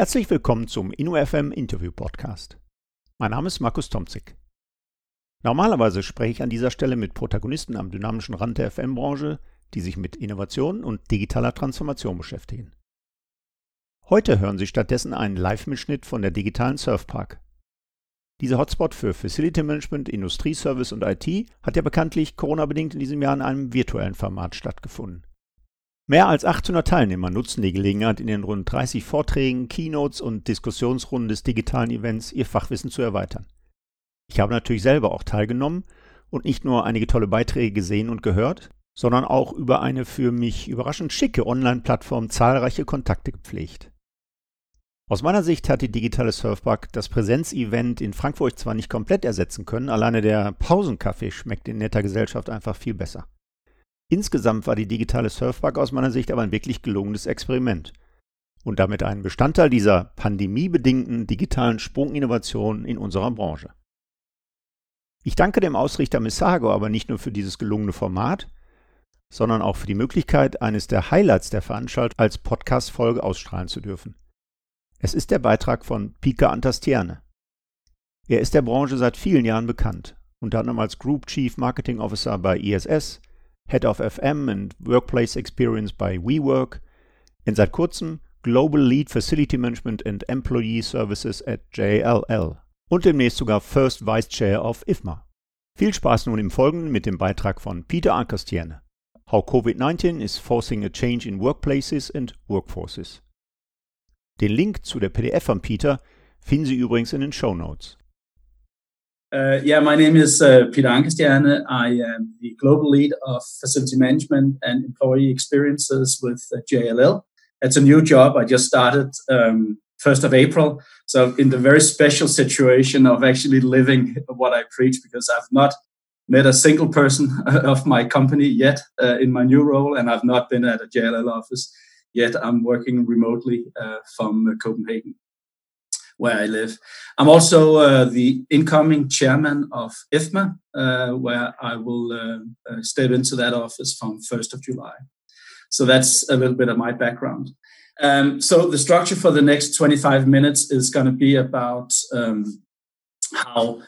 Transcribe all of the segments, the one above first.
Herzlich willkommen zum InnoFM Interview Podcast. Mein Name ist Markus Tomzig. Normalerweise spreche ich an dieser Stelle mit Protagonisten am dynamischen Rand der FM-Branche, die sich mit Innovation und digitaler Transformation beschäftigen. Heute hören Sie stattdessen einen Live-Mitschnitt von der digitalen Surfpark. Dieser Hotspot für Facility Management, Industrieservice und IT hat ja bekanntlich Corona-bedingt in diesem Jahr in einem virtuellen Format stattgefunden. Mehr als 800 Teilnehmer nutzen die Gelegenheit, in den rund 30 Vorträgen, Keynotes und Diskussionsrunden des digitalen Events ihr Fachwissen zu erweitern. Ich habe natürlich selber auch teilgenommen und nicht nur einige tolle Beiträge gesehen und gehört, sondern auch über eine für mich überraschend schicke Online-Plattform zahlreiche Kontakte gepflegt. Aus meiner Sicht hat die digitale Surfpark das Präsenzevent in Frankfurt zwar nicht komplett ersetzen können, alleine der Pausenkaffee schmeckt in netter Gesellschaft einfach viel besser. Insgesamt war die digitale Surfpark aus meiner Sicht aber ein wirklich gelungenes Experiment und damit ein Bestandteil dieser pandemiebedingten digitalen Sprunginnovation in unserer Branche. Ich danke dem Ausrichter Missago aber nicht nur für dieses gelungene Format, sondern auch für die Möglichkeit, eines der Highlights der Veranstaltung als Podcast-Folge ausstrahlen zu dürfen. Es ist der Beitrag von Pika Antastierne. Er ist der Branche seit vielen Jahren bekannt, unter anderem als Group Chief Marketing Officer bei ISS, Head of FM and Workplace Experience bei WeWork und seit kurzem Global Lead Facility Management and Employee Services at JLL und demnächst sogar First Vice Chair of IFMA. Viel Spaß nun im Folgenden mit dem Beitrag von Peter Ankerstierne. How COVID-19 is forcing a change in workplaces and workforces. Den Link zu der PDF von Peter finden Sie übrigens in den Show Notes. Uh, yeah, my name is uh, Peter Ankerstjerne. I am the global lead of facility management and employee experiences with uh, JLL. It's a new job. I just started um, 1st of April. So, in the very special situation of actually living what I preach, because I've not met a single person of my company yet uh, in my new role, and I've not been at a JLL office yet. I'm working remotely uh, from Copenhagen where I live. I'm also uh, the incoming chairman of IFMA, uh, where I will uh, uh step into that office from 1st of July. So that's a little bit of my background. Um, so the structure for the next 25 minutes is going to be about um, how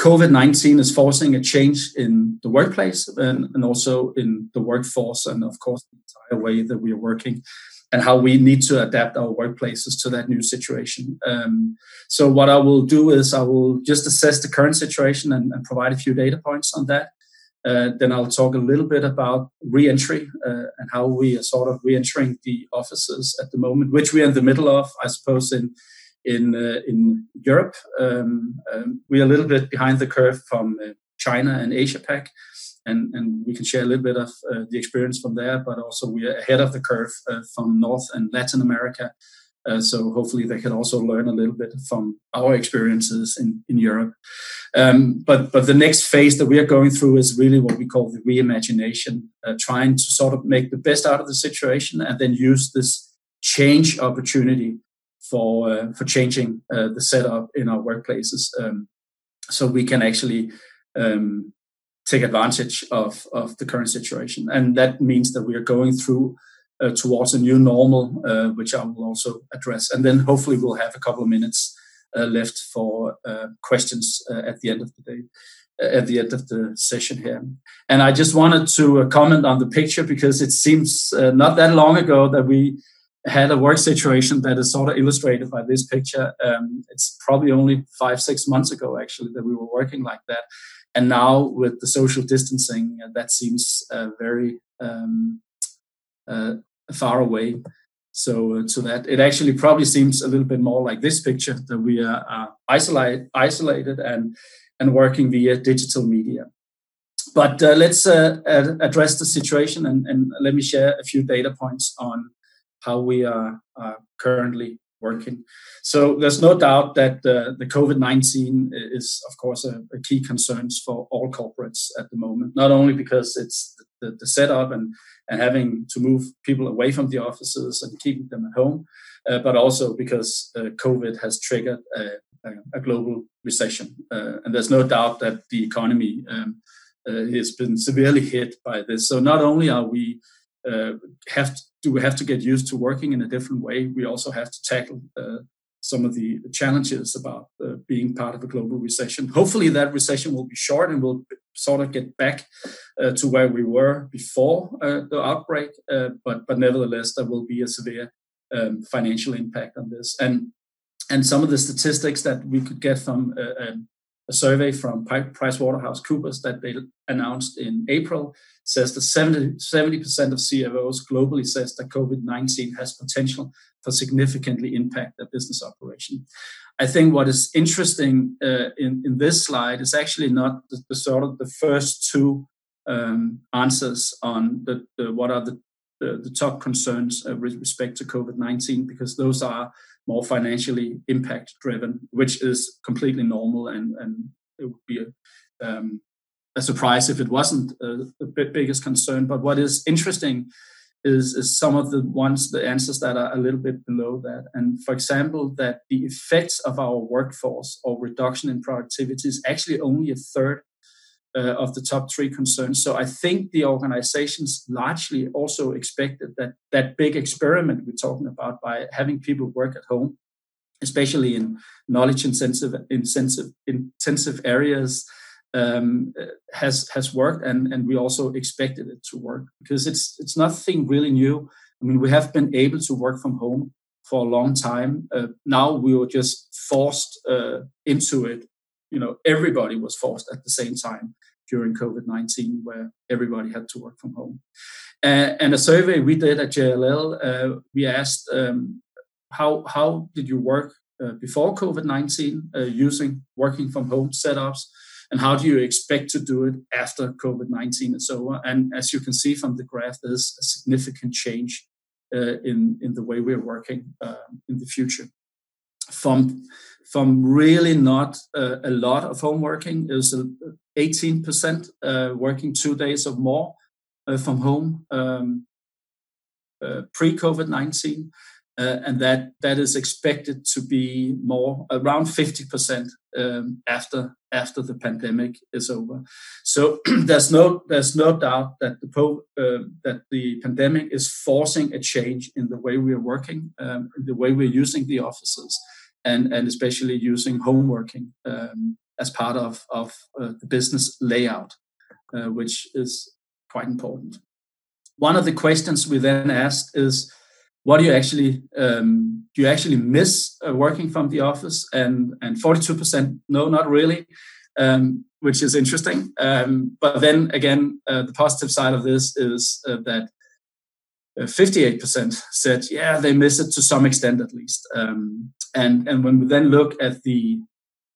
COVID 19 is forcing a change in the workplace and, and also in the workforce, and of course, the entire way that we are working and how we need to adapt our workplaces to that new situation. Um, so, what I will do is I will just assess the current situation and, and provide a few data points on that. Uh, then I'll talk a little bit about re-entry uh, and how we are sort of re-entering the offices at the moment, which we are in the middle of, I suppose, in in uh, in Europe. Um, um, we're a little bit behind the curve from uh, China and Asia Pac and, and we can share a little bit of uh, the experience from there, but also we are ahead of the curve uh, from North and Latin America. Uh, so hopefully they can also learn a little bit from our experiences in, in Europe. Um, but but the next phase that we are going through is really what we call the reimagination, uh, trying to sort of make the best out of the situation and then use this change opportunity for uh, for changing uh, the setup in our workplaces, um, so we can actually um, take advantage of, of the current situation. And that means that we are going through uh, towards a new normal, uh, which I will also address. And then hopefully we'll have a couple of minutes uh, left for uh, questions uh, at the end of the day. Uh, at the end of the session here. And I just wanted to comment on the picture because it seems not that long ago that we had a work situation that is sort of illustrated by this picture. Um, it's probably only five, six months ago, actually, that we were working like that and now with the social distancing, uh, that seems uh, very um, uh, far away. So, so that it actually probably seems a little bit more like this picture that we are isolated, isolated, and and working via digital media. But uh, let's uh, address the situation and, and let me share a few data points on how we are currently working. So there's no doubt that uh, the COVID 19 is, of course, a, a, key concern for all corporates at the moment, not only because it's the, the, setup and, and having to move people away from the offices and keeping them at home, uh, but also because uh, COVID has triggered a, a global recession. Uh, and there's no doubt that the economy um, uh, has been severely hit by this. So not only are we uh, have do we have to get used to working in a different way? We also have to tackle uh, some of the challenges about uh, being part of a global recession. Hopefully, that recession will be short and we'll sort of get back uh, to where we were before uh, the outbreak. Uh, but but nevertheless, there will be a severe um, financial impact on this. And and some of the statistics that we could get from uh, um, a survey from PricewaterhouseCoopers that they announced in April says that 70, 70% of CFOs globally says that COVID-19 has potential for significantly impact their business operation. I think what is interesting uh, in, in this slide is actually not the, the sort of the first two um, answers on the, the, what are the, the, the top concerns uh, with respect to COVID-19, because those are more financially impact driven, which is completely normal and, and it would be a, um, a surprise if it wasn't a biggest concern. But what is interesting is, is some of the ones, the answers that are a little bit below that. And for example, that the effects of our workforce or reduction in productivity is actually only a third uh, of the top three concerns. So I think the organizations largely also expected that that big experiment we're talking about by having people work at home, especially in knowledge intensive intensive intensive areas, um, has has worked, and and we also expected it to work because it's it's nothing really new. I mean, we have been able to work from home for a long time. Uh, now we were just forced uh, into it you know everybody was forced at the same time during COVID-19, where everybody had to work from home. Uh, and a survey we did at JLL, uh, we asked um, how how did you work uh, before COVID-19 uh, using working from home setups, and how do you expect to do it after COVID-19 and so on? And as you can see from the graph, there's a significant change uh, in in the way we're working uh, in the future. From from really not uh, a lot of home working is 18% uh, working two days or more uh, from home um, uh, pre COVID 19. Uh, and that, that is expected to be more around 50% um, after after the pandemic is over. So there's no there's no doubt that the po- uh, that the pandemic is forcing a change in the way we are working, um, the way we're using the offices, and, and especially using home working um, as part of, of uh, the business layout, uh, which is quite important. One of the questions we then asked is, what do you actually um, do you actually miss uh, working from the office? And and 42% no, not really, um, which is interesting. Um, but then again, uh, the positive side of this is uh, that 58% uh, said, yeah, they miss it to some extent at least. And, and when we then look at the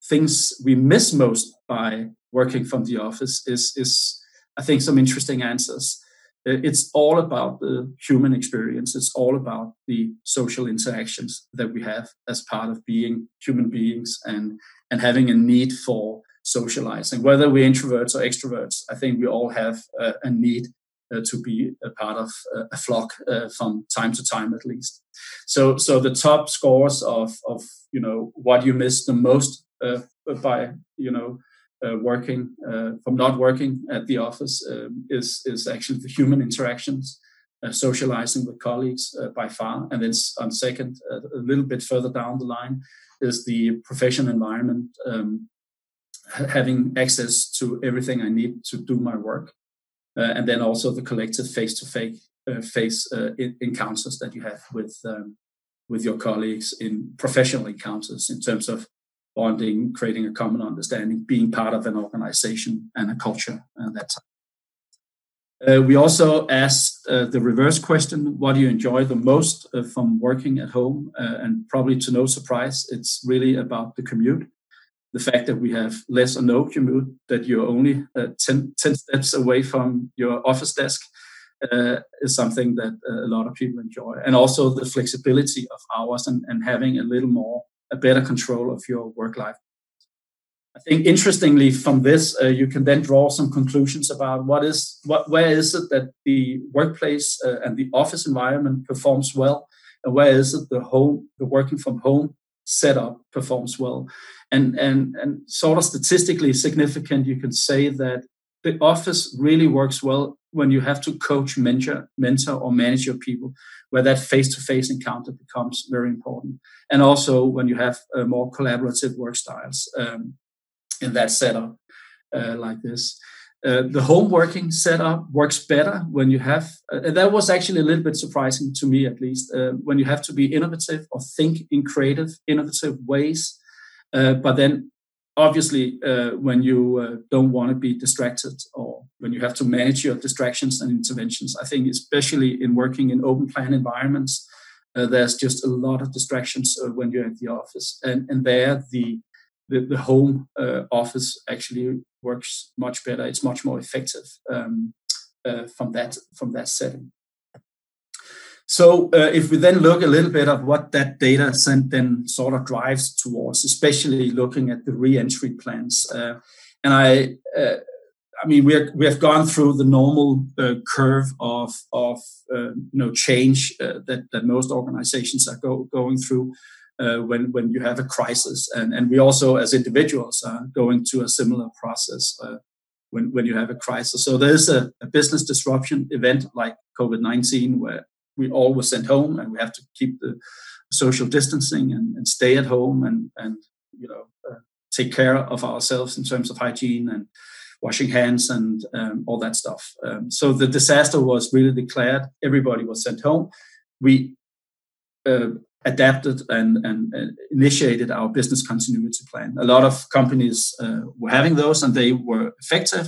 things we miss most by working from the office is, is I think, some interesting answers. Uh, it's all about the human experience. It's all about the social interactions that we have as part of being human beings and, and having a need for socializing. Whether we're introverts or extroverts, I think we all have a, a need to be a part of a flock uh, from time to time at least. So so the top scores of of you know what you miss the most uh, by you know uh, working uh, from not working at the office um, is is actually the human interactions, uh, socializing with colleagues by far, and then on second, a little bit further down the line, is the professional environment, um, having access to everything I need to do my work, uh, and then also the collective face-to-face uh, face uh, encounters that you have with um, with your colleagues in professional encounters in terms of bonding, creating a common understanding, being part of an organization and a culture and that uh, we also asked uh, the reverse question what do you enjoy the most uh, from working at home? And probably to no surprise it's really about the commute the fact that we have less or no commute, that you're only uh, 10, 10, steps away from your office desk, uh, is something that uh, a lot of people enjoy. And also the flexibility of hours and, and having a little more, a better control of your work life. I think interestingly from this, uh, you can then draw some conclusions about what is, what, where is it that the workplace uh, and the office environment performs well, and where is it the home, the working from home setup performs well and and and sort of statistically significant you can say that the office really works well when you have to coach, mentor, mentor, or manage your people, where that face-to-face encounter becomes very important, and also when you have uh, more collaborative work styles um, in that setup uh, like this. Uh, the home working setup works better when you have uh, that was actually a little bit surprising to me at least uh, when you have to be innovative or think in creative innovative ways uh, but then obviously uh, when you don't want to be distracted or when you have to manage your distractions and interventions. I think especially in working in open plan environments there's just a lot of distractions when you're at the office. And and there the the, the home office actually works much better. It's much more effective um, uh, from that from that setting. So uh, if we then look a little bit of what that data sent then sort of drives towards, especially looking at the re-entry plans, uh, and I, uh, I mean, we are, we have gone through the normal uh, curve of of uh, you know change that that most organizations are go, going through uh, when when you have a crisis, and and we also as individuals are going to a similar process uh, when when you have a crisis. So there's a, a business disruption event like COVID nineteen where we all were sent home and we have to keep the social distancing and, and stay at home and and you know uh, take care of ourselves in terms of hygiene and washing hands and um, all that stuff. Um, so the disaster was really declared. Everybody was sent home. We uh, adapted and, and, and, initiated our business continuity plan. A lot of companies uh, were having those and they were effective.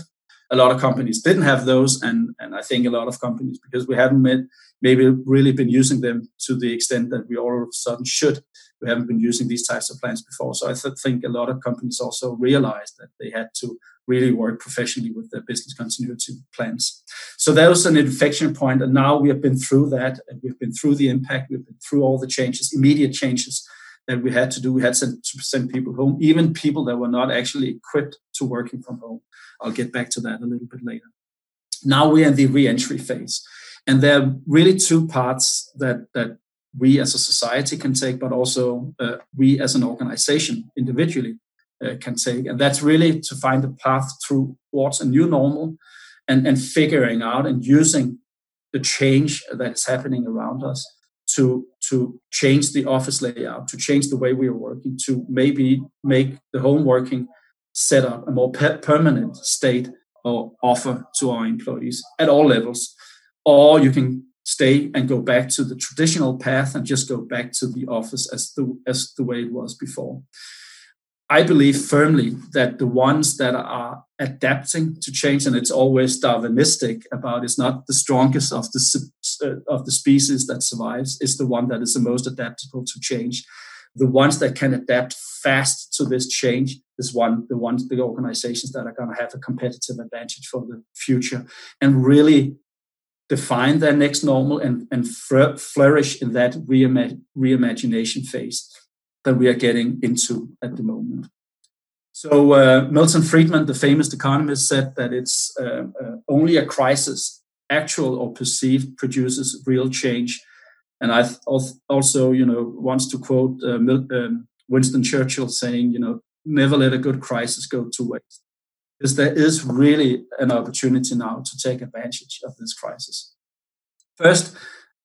A lot of companies didn't have those, and, and I think a lot of companies, because we haven't met, maybe really been using them to the extent that we all of a sudden should, we haven't been using these types of plans before. So I th- think a lot of companies also realized that they had to really work professionally with their business continuity plans. So that was an inflection point, and now we have been through that. And we've been through the impact. We've been through all the changes, immediate changes that we had to do. We had to send people home, even people that were not actually equipped to working from home. I'll get back to that a little bit later. Now we're in the re-entry phase, and there are really two parts that that we as a society can take, but also uh, we as an organization individually uh, can take. And that's really to find a path through what's a new normal and, and figuring out and using the change that is happening around us to, to change the office layout, to change the way we are working, to maybe make the home working setup a more per- permanent state or offer to our employees at all levels. Or you can stay and go back to the traditional path and just go back to the office as the as the way it was before. I believe firmly that the ones that are adapting to change, and it's always Darwinistic about, it's not the strongest of the uh, of the species that survives. It's the one that is the most adaptable to change. The ones that can adapt fast to this change is one the ones the organizations that are going to have a competitive advantage for the future and really define their next normal and, and flourish in that reimag- reimagination phase that we are getting into at the moment. So, uh, Milton Friedman, the famous economist, said that it's uh, uh, only a crisis, actual or perceived, produces real change. And I also, you know, wants to quote uh, um, Winston Churchill saying, you know, never let a good crisis go to waste because there is really an opportunity now to take advantage of this crisis. First,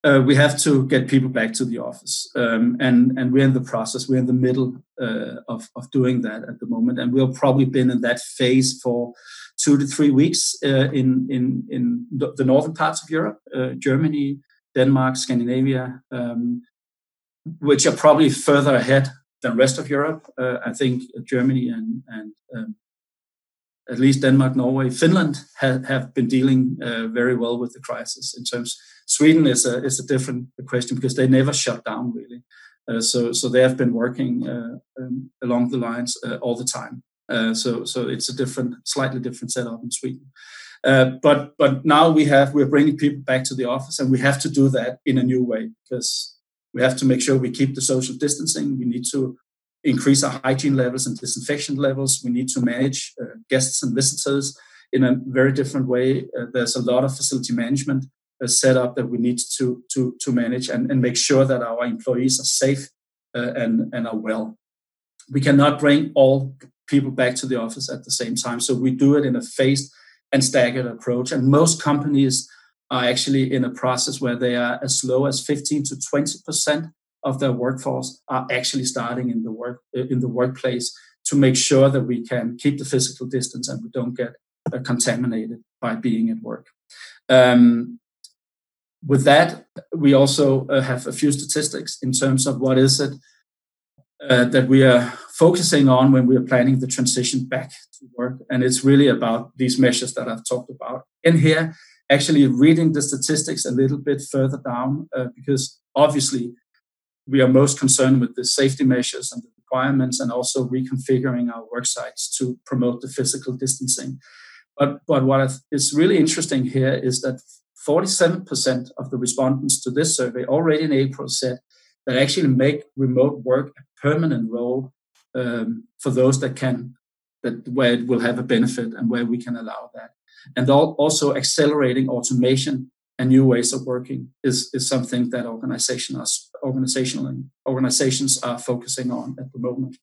uh, we have to get people back to the office, um, and and we're in the process. We're in the middle uh, of of doing that at the moment, and we'll probably been in that phase for two to three weeks uh, in in in the northern parts of Europe, uh, Germany, Denmark, Scandinavia, um, which are probably further ahead than rest of Europe. Uh, I think Germany and and at least Denmark, Norway, Finland have, have been dealing uh, very well with the crisis. In terms, Sweden is a is a different question because they never shut down really. Uh, so so they have been working uh, um, along the lines uh, all the time. Uh, so so it's a different, slightly different setup in Sweden. Uh, but but now we have we're bringing people back to the office, and we have to do that in a new way because we have to make sure we keep the social distancing. We need to increase our hygiene levels and disinfection levels. We need to manage uh, guests and visitors in a very different way. Uh, there's a lot of facility management uh, set up that we need to to to manage and, and make sure that our employees are safe uh, and and are well. We cannot bring all people back to the office at the same time, so we do it in a phased and staggered approach. And most companies are actually in a process where they are as low as 15 to 20 percent of their workforce are actually starting in the work in the workplace to make sure that we can keep the physical distance and we don't get uh, contaminated by being at work. Um, with that, we also uh, have a few statistics in terms of what is it uh, that we are focusing on when we are planning the transition back to work. And it's really about these measures that I've talked about. In here, actually reading the statistics a little bit further down, uh, because obviously we are most concerned with the safety measures and the requirements and also reconfiguring our work sites to promote the physical distancing. But, but what is really interesting here is that 47% of the respondents to this survey already in April said that actually make remote work a permanent role um, for those that can, that where it will have a benefit and where we can allow that. And also accelerating automation and new ways of working is, is something that organizations, organizational organizations are focusing on at the moment.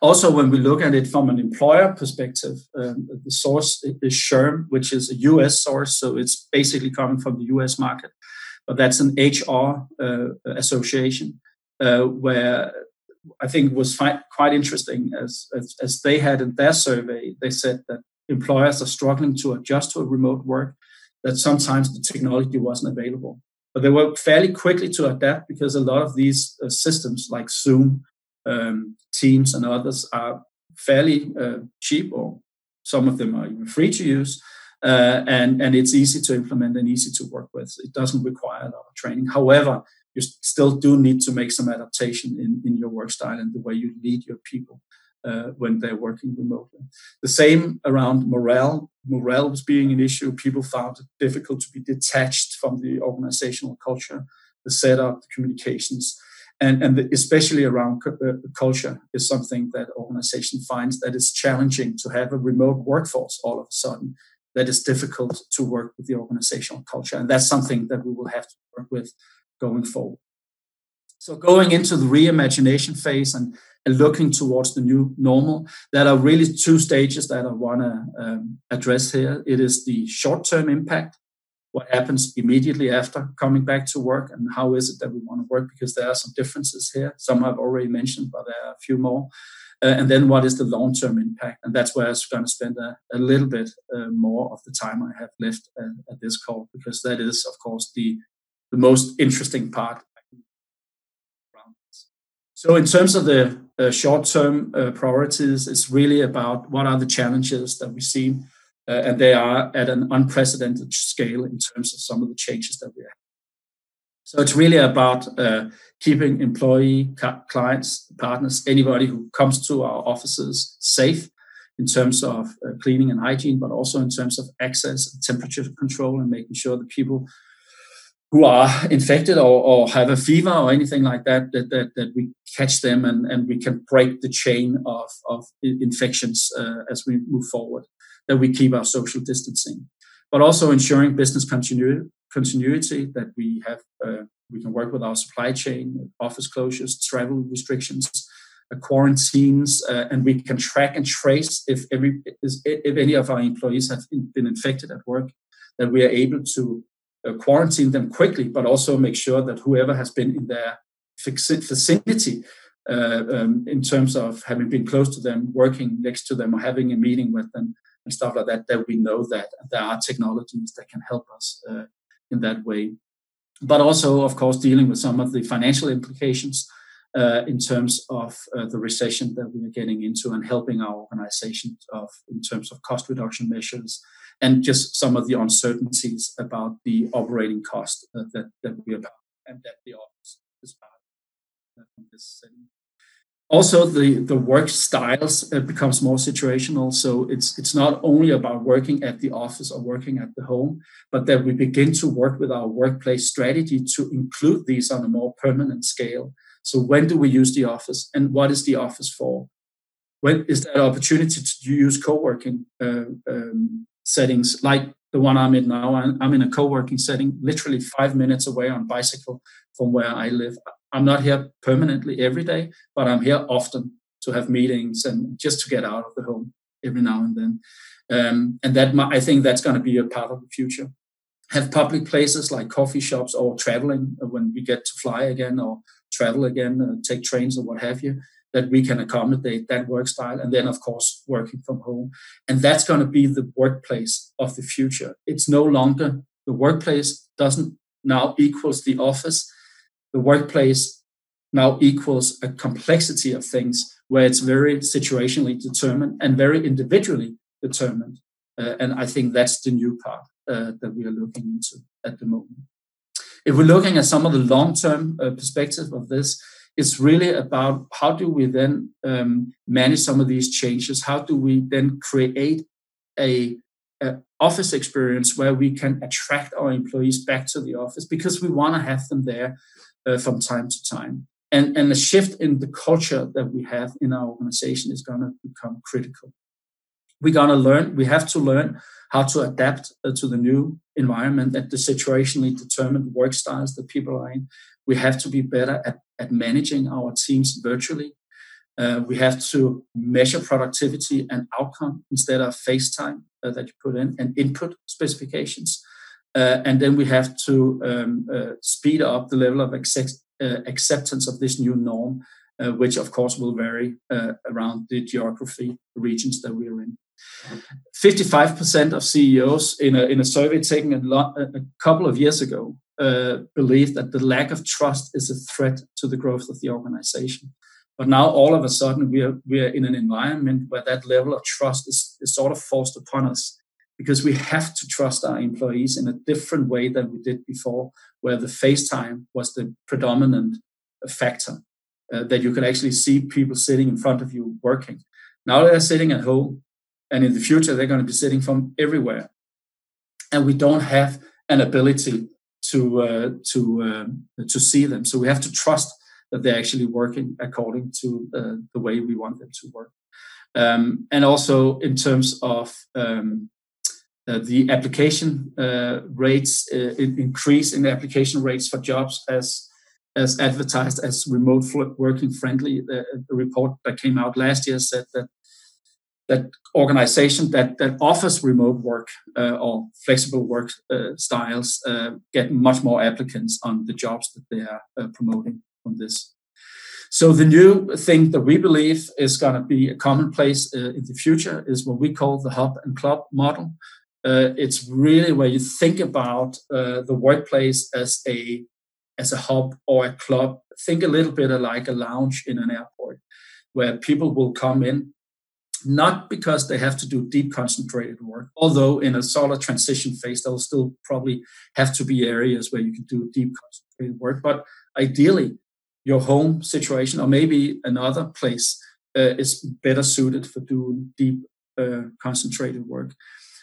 Also, when we look at it from an employer perspective, um, the source is SHRM, which is a US source, so it's basically coming from the US market. But that's an HR uh, association uh, where I think was fi- quite interesting as, as, as they had in their survey. They said that employers are struggling to adjust to a remote work, that sometimes the technology wasn't available. But they were fairly quickly to adapt because a lot of these uh, systems like Zoom um, Teams and others are fairly uh, cheap, or some of them are even free to use. Uh, and, and it's easy to implement and easy to work with. It doesn't require a lot of training. However, you still do need to make some adaptation in, in your work style and the way you lead your people uh, when they're working remotely. The same around morale. Morale was being an issue. People found it difficult to be detached from the organizational culture, the setup, the communications and, and especially around uh, culture is something that organization finds that it's challenging to have a remote workforce all of a sudden that is difficult to work with the organizational culture and that's something that we will have to work with going forward so going into the reimagination phase and, and looking towards the new normal there are really two stages that i want to um, address here. It is the short-term impact what happens immediately after coming back to work and how is it that we want to work because there are some differences here. Some i've already mentioned but there are a few more. Uh, and then what is the long-term impact? And that's where i'm going to spend a, a little bit uh, more of the time i have left uh, at this call because that is of course the the most interesting part so in terms of the uh, short-term uh, priorities it's really about what are the challenges that we see uh, and they are at an unprecedented scale in terms of some of the changes that we have. So it's really about keeping employee, clients, partners, anybody who comes to our offices safe in terms of cleaning and hygiene, but also in terms of access temperature control and making sure that people who are infected or, or have a fever or anything like that, that, that, that we catch them and, and we can break the chain of, of infections uh, as we move forward that we keep our social distancing, but also ensuring business continuity, continuity that we have uh, we can work with our supply chain, office closures, travel restrictions, uh, quarantines, uh, and we can track and trace if every if any of our employees have been infected at work, that we are able to uh, quarantine them quickly, but also make sure that whoever has been in their vicinity uh, um, in terms of having been close to them, working next to them, or having a meeting with them, and stuff like that, that we know that there are technologies that can help us uh, in that way. But also, of course, dealing with some of the financial implications uh, in terms of uh, the recession that we are getting into and helping our organization of, in terms of cost reduction measures and just some of the uncertainties about the operating cost uh, that, that we are and that the office is part of this also the the work styles uh, becomes more situational. So it's it's not only about working at the office or working at the home but that we begin to work with our workplace strategy to include these on a more permanent scale. So when do we use the office and what is the office for? When is that opportunity to use co-working uh, um, settings like the one i'm in now i'm in a co-working setting literally five minutes away on bicycle from where i live I'm not here permanently every day, but I'm here often to have meetings and just to get out of the home. every now and then. Um, and that I think that's going to be a part of the future. Have public places like coffee shops or traveling when we get to fly again or travel again, uh, take trains or what have you, that we can accommodate that work style. And then, of course, working from home. And that's going to be the workplace of the future. It's no longer the workplace doesn't now equals the office. The workplace now equals a complexity of things where it's very situationally determined and very individually determined. Uh, and I think that's the new part uh, that we are looking into at the moment. If we're looking at some of the long-term uh, perspective of this, it's really about how do we then um, manage some of these changes? How do we then create a, a, office experience where we can attract our employees back to the office because we want to have them there uh, from time to time. And, and the shift in the culture that we have in our organization is going to become critical. We're going to learn, we have to learn how to adapt uh, to the new environment and the situationally determined work styles that people are in. We have to be better at, at managing our teams virtually. Uh, we have to measure productivity and outcome instead of face time uh, that you put in and input specifications. Uh, and then we have to um, uh, speed up the level of accept, uh, acceptance of this new norm, which of course will vary around the geography regions that we're in. 55% of CEOs in a, in a survey taken a, lot, a couple of years ago uh, that the lack of trust is a threat to the growth of the organization. But now all of a sudden we are, we are in an environment where that level of trust is, is sort of forced upon us because we have to trust our employees in a different way than we did before, where the FaceTime was the predominant factor. Uh, that you could actually see people sitting in front of you working. Now they're sitting at home and in the future, they're going to be sitting from everywhere. And we don't have an ability to, uh, to, uh, to see them. So we have to trust that they're actually working according to uh, the way we want them to work. Um, and also in terms of um, uh, the application uh, rates, uh, increase in the application rates for jobs as as advertised as remote working friendly. The, the, report that came out last year said that that organization that, that offers remote work uh, or flexible work uh, styles uh, get much more applicants on the jobs that they are uh, promoting from this. So the new thing that we believe is going to be a commonplace uh, in the future is what we call the hub and club model. It's really where you think about the workplace as a as a hub or a club. Think a little bit like a lounge in an airport, where people will come in not because they have to do deep concentrated work, although in a solid transition phase, there'll still probably have to be areas where you can do deep concentrated work. But ideally, your home situation or maybe another place uh, is better suited for doing deep uh, concentrated work.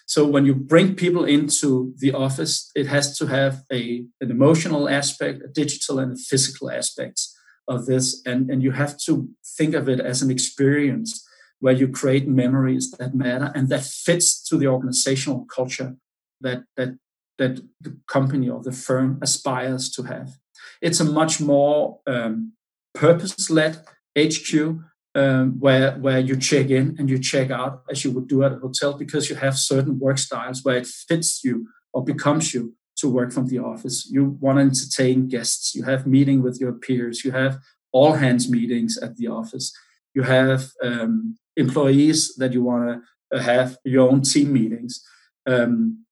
So when you bring people into the office, it has to have a, an emotional aspect, a digital and a physical aspects of this. And, and you have to think of it as an experience where you create memories that matter and that fits to the organizational culture that that that the company or the firm aspires to have. It's a much more um, purpose-led HQ um, where where you check in and you check out as you would do at a hotel because you have certain work styles where it fits you or becomes you to work from the office. You want to entertain guests. You have meeting with your peers. You have all hands meetings at the office. You have um, employees that you want to uh, have your own team meetings. Um,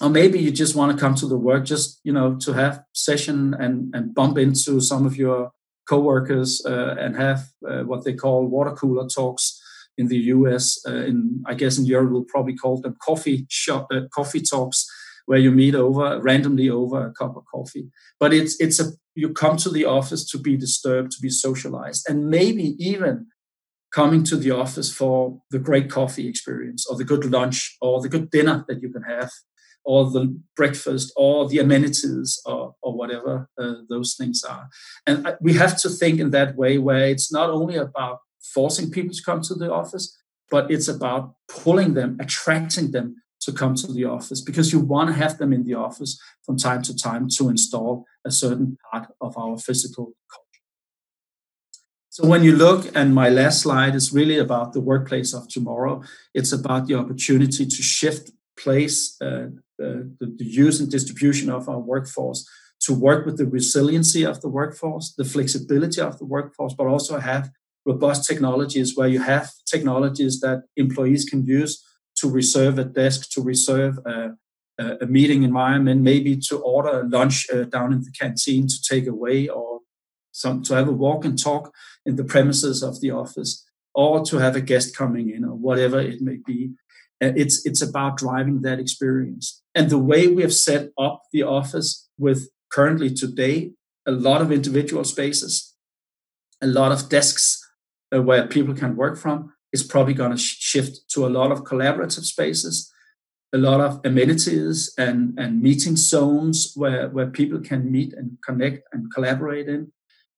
or maybe you just want to come to the work just you know to have session and and bump into some of your coworkers uh, and have uh, what they call water cooler talks in the US uh, in I guess in Europe we'll probably call them coffee shop uh, coffee talks where you meet over randomly over a cup of coffee. But it's it's a you come to the office to be disturbed to be socialized and maybe even coming to the office for the great coffee experience or the good lunch or the good dinner that you can have or the breakfast or the amenities or, or whatever uh, those things are. And we have to think in that way where it's not only about forcing people to come to the office, but it's about pulling them, attracting them to come to the office because you want to have them in the office from time to time to install a certain part of our physical. So when you look, and my last slide is really about the workplace of tomorrow. It's about the opportunity to shift place, uh, uh, the, the use and distribution of our workforce to work with the resiliency of the workforce, the flexibility of the workforce, but also have robust technologies where you have technologies that employees can use to reserve a desk, to reserve a, a meeting environment, maybe to order lunch uh, down in the canteen to take away, or some to have a walk and talk in the premises of the office, or to have a guest coming in, or whatever it may be. Uh, it's it's about driving that experience, and the way we have set up the office with currently today a lot of individual spaces, a lot of desks uh, where people can work from is probably going to shift to a lot of collaborative spaces a lot of amenities and, and meeting zones where, where people can meet and connect and collaborate in,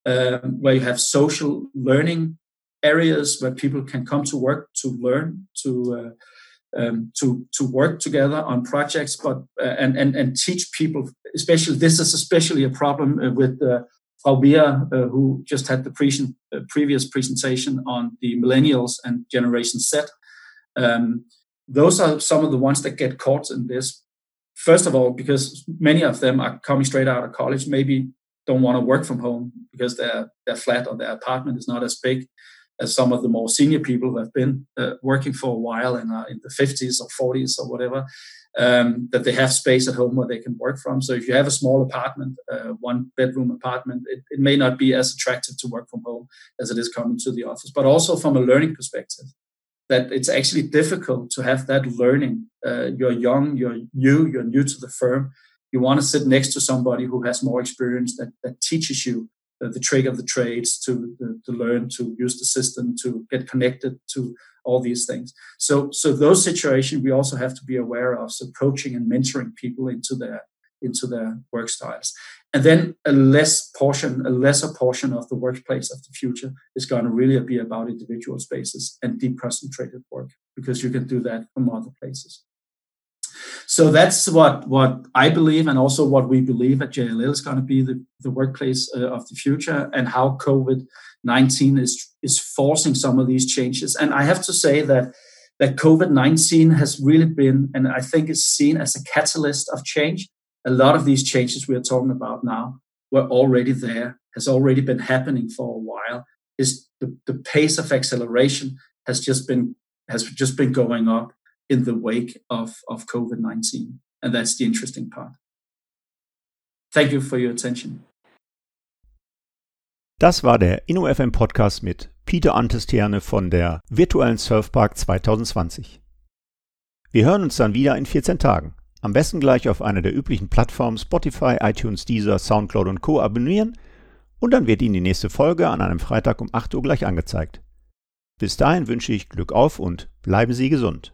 um, where you have social learning areas where people can come to work to learn, to uh, um, to to work together on projects, but uh, and and and teach people. Especially, this is especially a problem uh, with uh, Frau Beer, uh, who just had the pre- uh, previous presentation on the millennials and Generation Z. Um, those are some of the ones that get caught in this. First of all, because many of them are coming straight out of college, maybe don't want to work from home because their their flat or their apartment is not as big as some of the more senior people who have been uh, working for a while and are in the 50s or 40s or whatever, um, that they have space at home where they can work from. So if you have a small apartment, uh, one bedroom apartment, it, it may not be as attractive to work from home as it is coming to the office. But also from a learning perspective, that it's actually difficult to have that learning. Uh, you're young, you're new, you're new to the firm. You want to sit next to somebody who has more experience that, that teaches you the, the trick of the trades to, to, to learn to use the system to get connected to all these things. So, so those situations we also have to be aware of, so coaching and mentoring people into their into their work styles. And then a less portion, a lesser portion of the workplace of the future is going to really be about individual spaces and deep concentrated work because you can do that from other places. So that's what what I believe, and also what we believe at JLL is going to be the, the workplace uh, of the future, and how COVID nineteen is is forcing some of these changes. And I have to say that that COVID nineteen has really been, and I think is seen as a catalyst of change a lot of these changes we are talking about now were already there, has already been happening for a while. Is the, the pace of acceleration has just been has just been going up in the wake of, of COVID-19. And that's the interesting part. Thank you for your attention. Das war der InnoFM Podcast mit Peter Antestierne von der virtuellen Surfpark 2020. Wir hören uns dann wieder in 14 Tagen. Am besten gleich auf einer der üblichen Plattformen Spotify, iTunes, Deezer, Soundcloud und Co. abonnieren und dann wird Ihnen die nächste Folge an einem Freitag um 8 Uhr gleich angezeigt. Bis dahin wünsche ich Glück auf und bleiben Sie gesund.